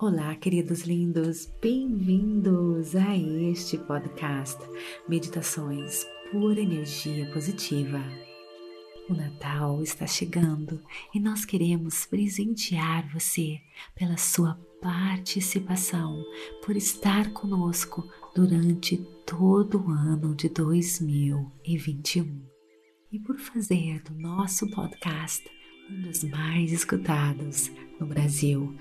Olá, queridos lindos, bem-vindos a este podcast Meditações por Energia Positiva. O Natal está chegando e nós queremos presentear você pela sua participação, por estar conosco durante todo o ano de 2021 e por fazer do nosso podcast um dos mais escutados no Brasil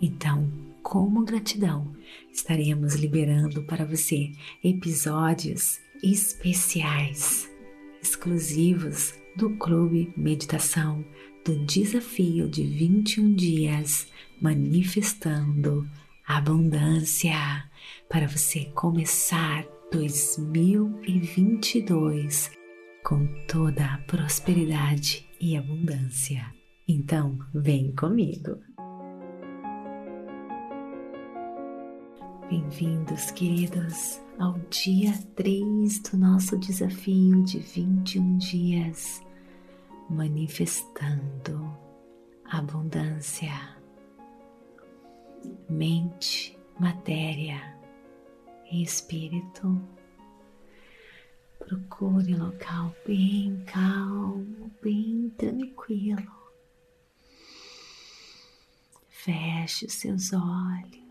então, como gratidão, estaremos liberando para você episódios especiais, exclusivos do Clube Meditação do Desafio de 21 Dias Manifestando Abundância para você começar 2022 com toda a prosperidade e abundância. Então, vem comigo! Bem-vindos, queridos, ao dia 3 do nosso desafio de 21 dias, manifestando abundância, mente, matéria e espírito. Procure um local bem calmo, bem tranquilo. Feche os seus olhos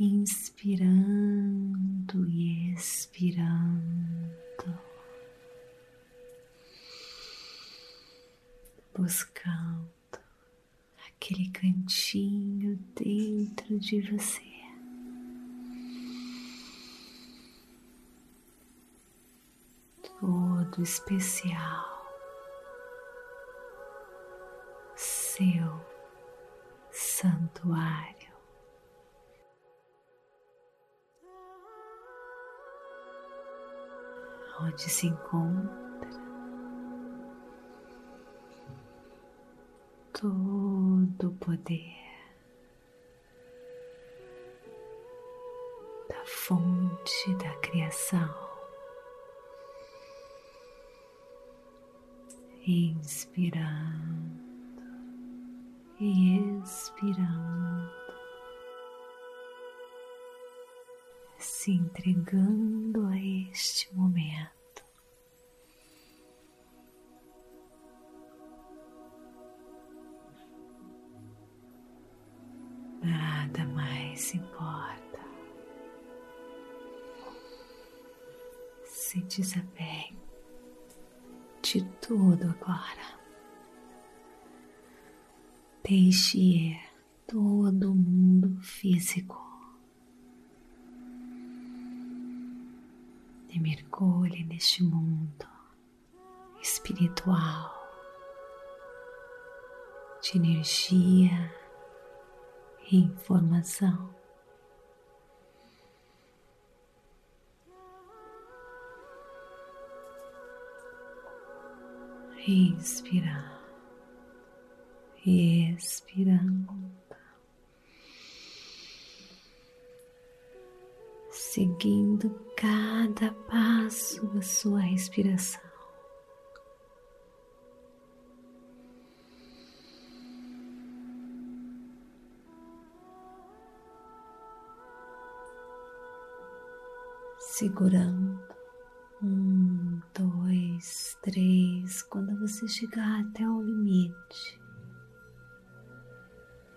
inspirando e expirando, buscando aquele cantinho dentro de você. Todo especial, seu santuário. Onde se encontra todo o poder da fonte da criação. Inspirando e expirando. Se entregando a este momento. Nada mais importa. Se desapegue de tudo agora. Deixe ir todo mundo físico e mergulhe neste mundo espiritual de energia e informação. Inspirar e expirando. Seguindo cada passo da sua respiração. Segurando um, dois, três, quando você chegar até o limite,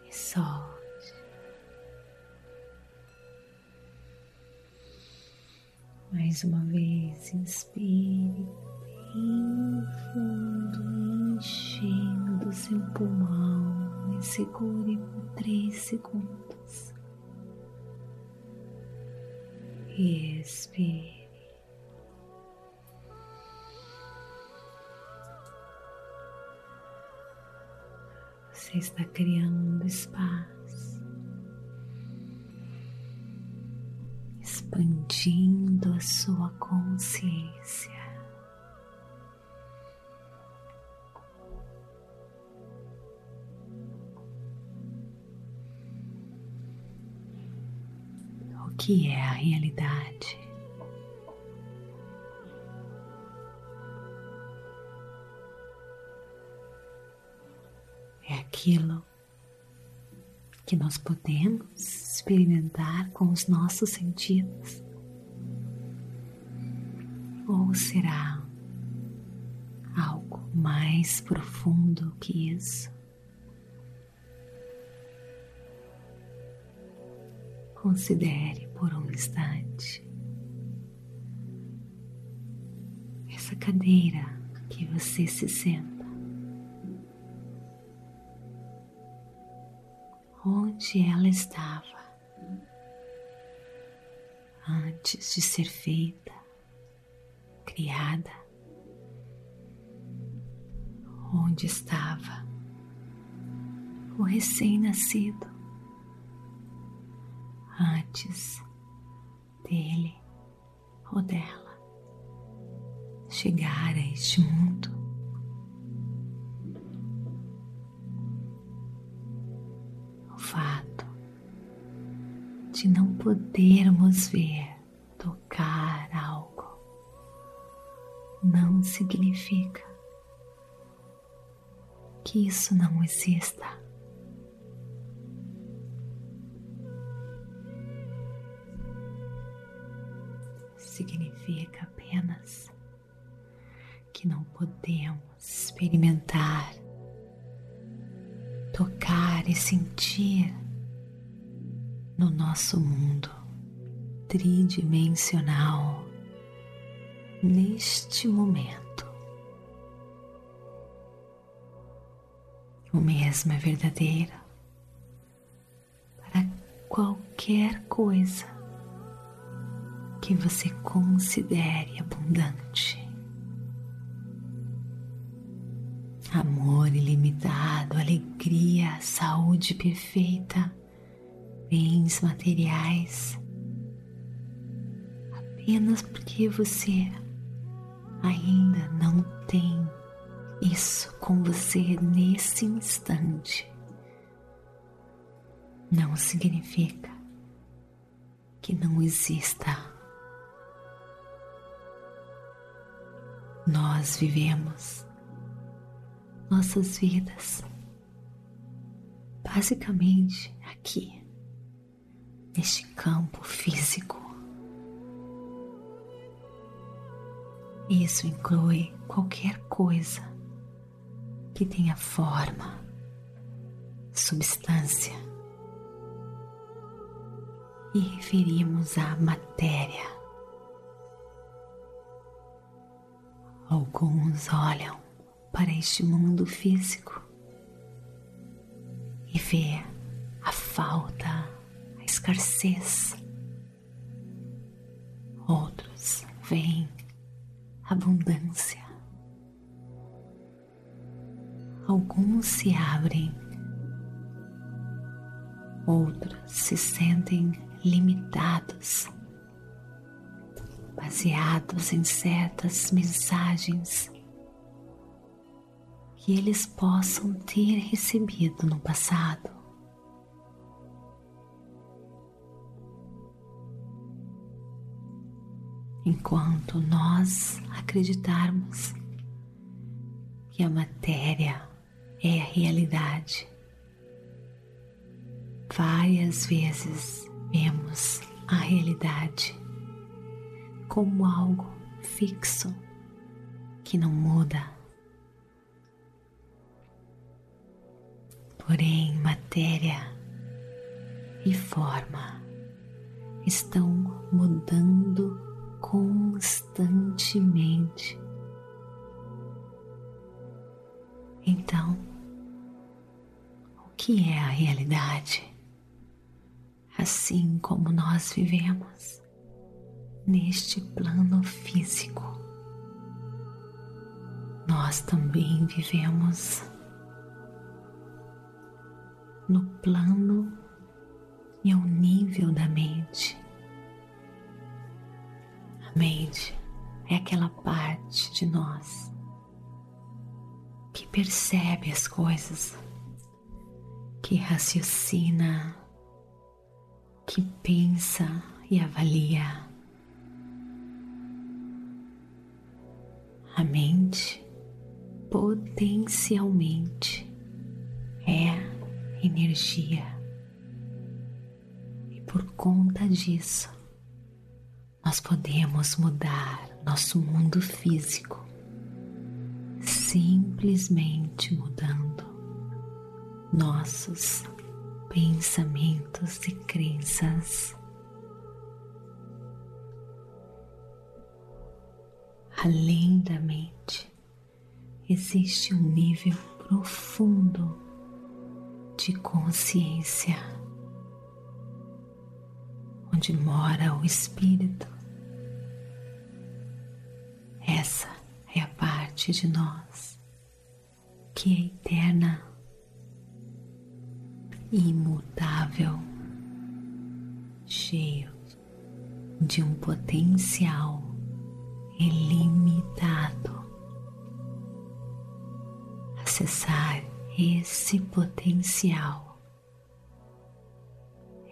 e solte. Mais uma vez, inspire bem fundo, enchendo seu pulmão e segure por três segundos. Expire. Você está criando espaço expandindo a sua consciência. O que é a realidade? aquilo que nós podemos experimentar com os nossos sentidos? Ou será algo mais profundo que isso? Considere por um instante essa cadeira que você se senta. onde ela estava antes de ser feita, criada, onde estava o recém-nascido antes dele ou dela chegar a este mundo. de não podermos ver, significa que isso não exista. Significa apenas que não podemos experimentar, tocar e sentir no nosso mundo tridimensional neste momento. O mesmo é verdadeiro para qualquer coisa que você considere abundante. Amor ilimitado, alegria, saúde perfeita bens materiais apenas porque você ainda não tem isso com você nesse instante. Não significa que não exista. Nós vivemos nossas vidas basicamente aqui neste campo físico. Isso inclui qualquer coisa que tenha forma, substância. E referimos à matéria. Alguns olham para este mundo físico e vê a falta escassez. Outros veem abundância. Alguns se abrem, outros se sentem limitados, baseados em certas mensagens que eles possam ter recebido no passado. enquanto nós acreditarmos que a matéria é a realidade. Várias vezes vemos a realidade como algo fixo que não muda. Porém, matéria e forma estão mudando constantemente. Então, que é a realidade? Assim como nós vivemos neste plano físico, nós também vivemos no plano e ao nível da mente mente é aquela parte de nós que percebe as coisas, que raciocina, que pensa e avalia. A mente potencialmente é energia. E por conta disso, nós podemos mudar nosso mundo físico simplesmente mudando nossos pensamentos e crenças. Além da mente, existe um nível profundo de consciência, onde mora o espírito. Essa é a parte de nós que é eterna, imutável, cheio de um potencial ilimitado. Acessar esse potencial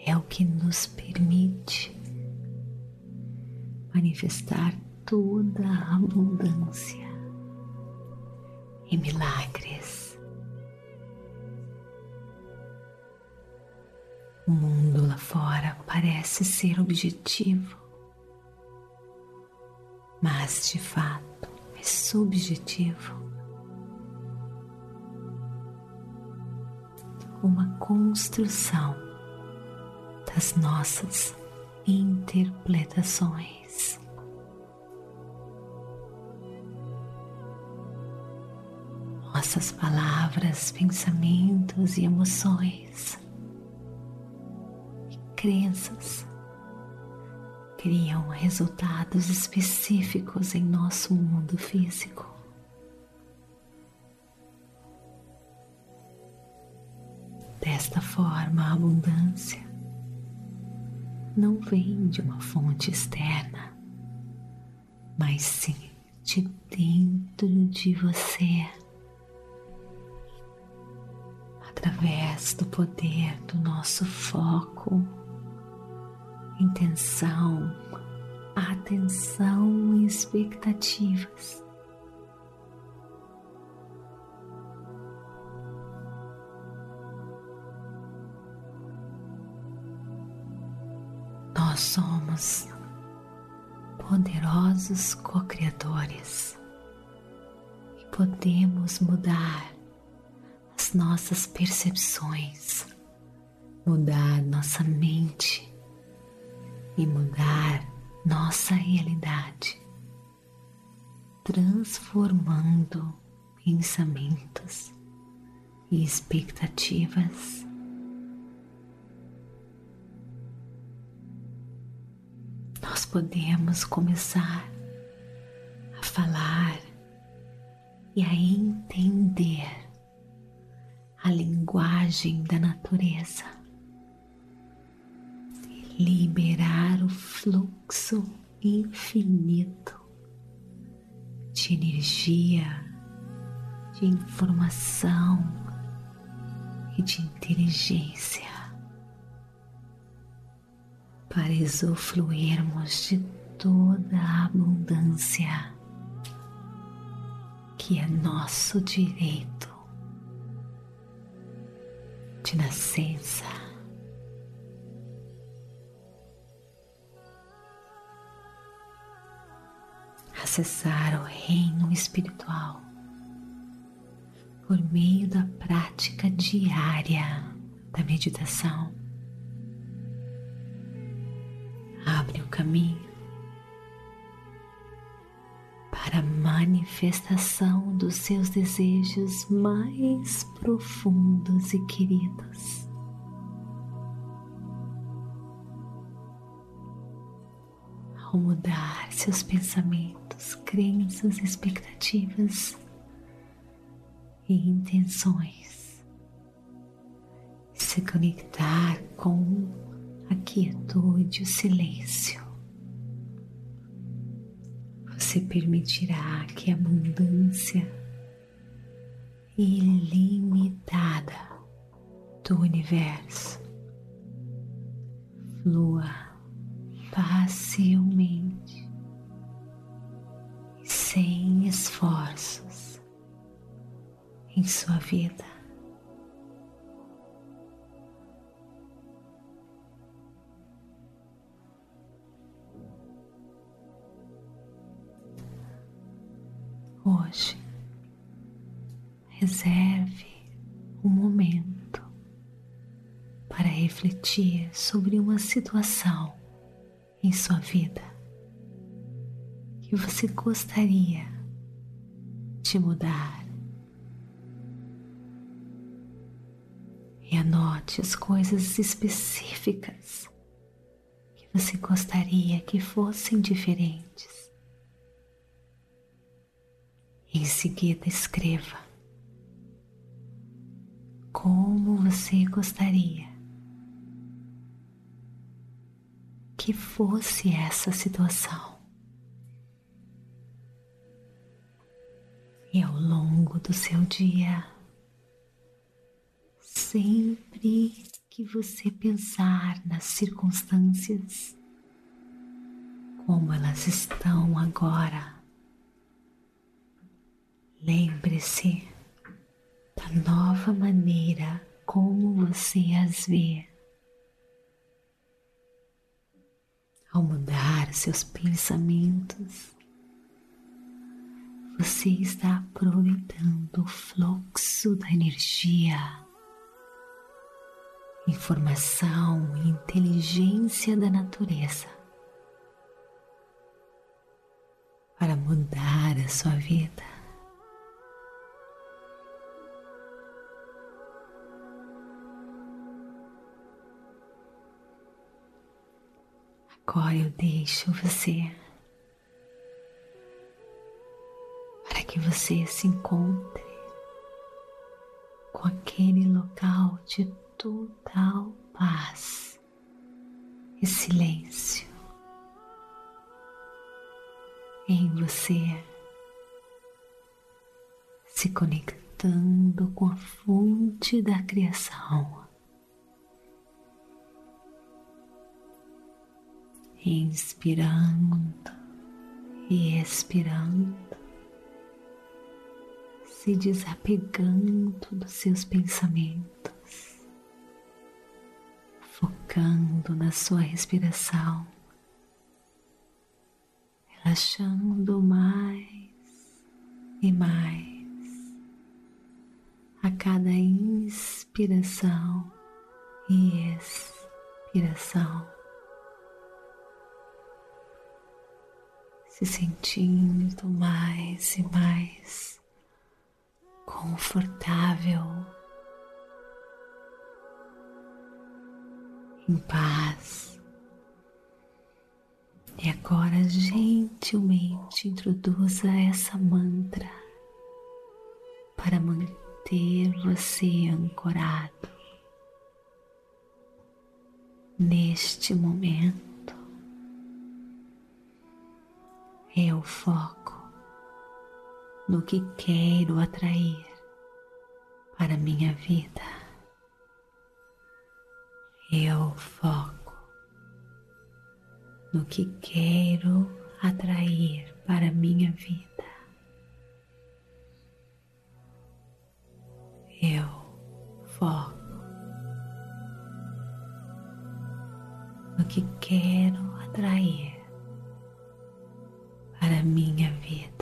é o que nos permite manifestar toda a abundância e milagres. O mundo lá fora parece ser objetivo, mas de fato é subjetivo. Uma construção das nossas interpretações. nossas palavras, pensamentos e emoções crenças criam resultados específicos em nosso mundo físico. Desta forma, a abundância não vem de uma fonte externa, mas sim de dentro de você. através do poder do nosso foco, intenção, atenção e expectativas. Nós somos poderosos co-criadores e podemos mudar nossas percepções, mudar nossa mente e mudar nossa realidade, transformando pensamentos e expectativas. Nós podemos começar a falar e a entender a linguagem da natureza, liberar o fluxo infinito de energia, de informação e de inteligência para usufruirmos de toda a abundância que é nosso direito de nascença. Acessar o reino espiritual por meio da prática diária da meditação. Abre o caminho para a manifestação dos seus desejos mais profundos e queridos. Ao mudar seus pensamentos, crenças, expectativas e intenções, se conectar com a quietude, o silêncio. Você permitirá que a abundância ilimitada do universo flua facilmente e sem esforços em sua vida. Hoje reserve um momento para refletir sobre uma situação em sua vida que você gostaria de mudar. E anote as coisas específicas que você gostaria que fossem diferentes. Em seguida, escreva como você gostaria que fosse essa situação. E ao longo do seu dia, sempre que você pensar nas circunstâncias como elas estão agora, lembre-se da nova maneira como você as vê. Ao mudar seus pensamentos, você está aproveitando o fluxo da energia, informação e inteligência da natureza. Para mudar a sua vida. Agora eu deixo você para que você se encontre com aquele local de total paz e silêncio em você, se conectando com a fonte da criação. Inspirando e expirando, se desapegando dos seus pensamentos, focando na sua respiração, relaxando mais e mais a cada inspiração e expiração. Se sentindo mais e mais confortável, em paz. E agora gentilmente introduza essa mantra para manter você ancorado neste momento. Eu foco no que quero atrair para minha vida. Eu foco no que quero atrair para minha vida. Eu foco no que quero atrair para minha vida.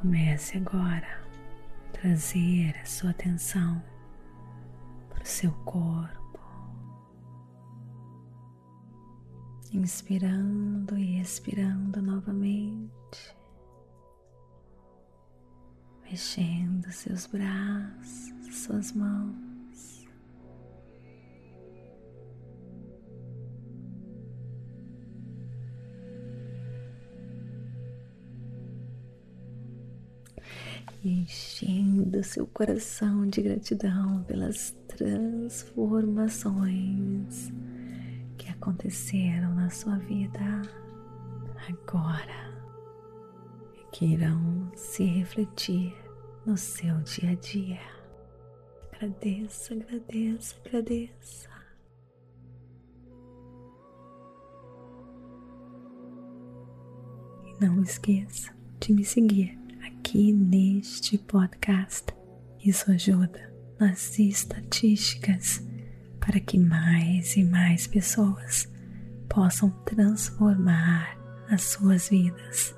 Comece agora a trazer a sua atenção para o seu corpo, inspirando e expirando novamente, mexendo seus braços, suas mãos. Enchendo seu coração de gratidão pelas transformações que aconteceram na sua vida agora e que irão se refletir no seu dia a dia. Agradeça, agradeça, agradeça. E não esqueça de me seguir aqui neste podcast. Isso ajuda nas estatísticas para que mais e mais pessoas possam transformar as suas vidas.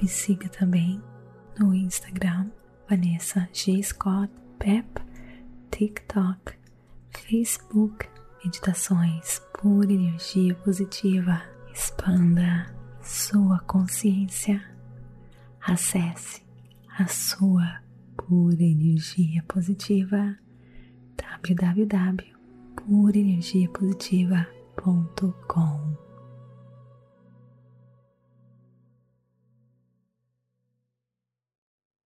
Me siga também no Instagram Vanessa G. Scott Pep, TikTok, Facebook, Meditações por Energia Positiva. Expanda sua consciência acesse a sua pura energia positiva www.purenergiapositiva.com